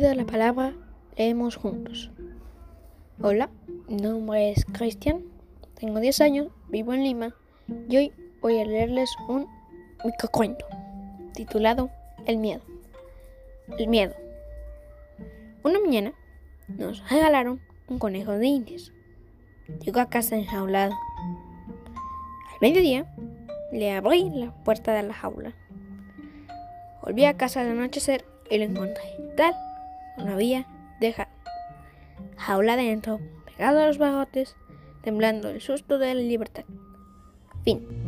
la palabra, leemos juntos. Hola, mi nombre es Cristian, tengo 10 años, vivo en Lima y hoy voy a leerles un microcuento titulado El miedo. El miedo. Una mañana nos regalaron un conejo de indias. Llegó a casa enjaulado. Al mediodía le abrí la puerta de la jaula. Volví a casa al anochecer y lo encontré tal no había dejado. Jaula dentro, pegado a los barrotes, temblando el susto de la libertad. Fin.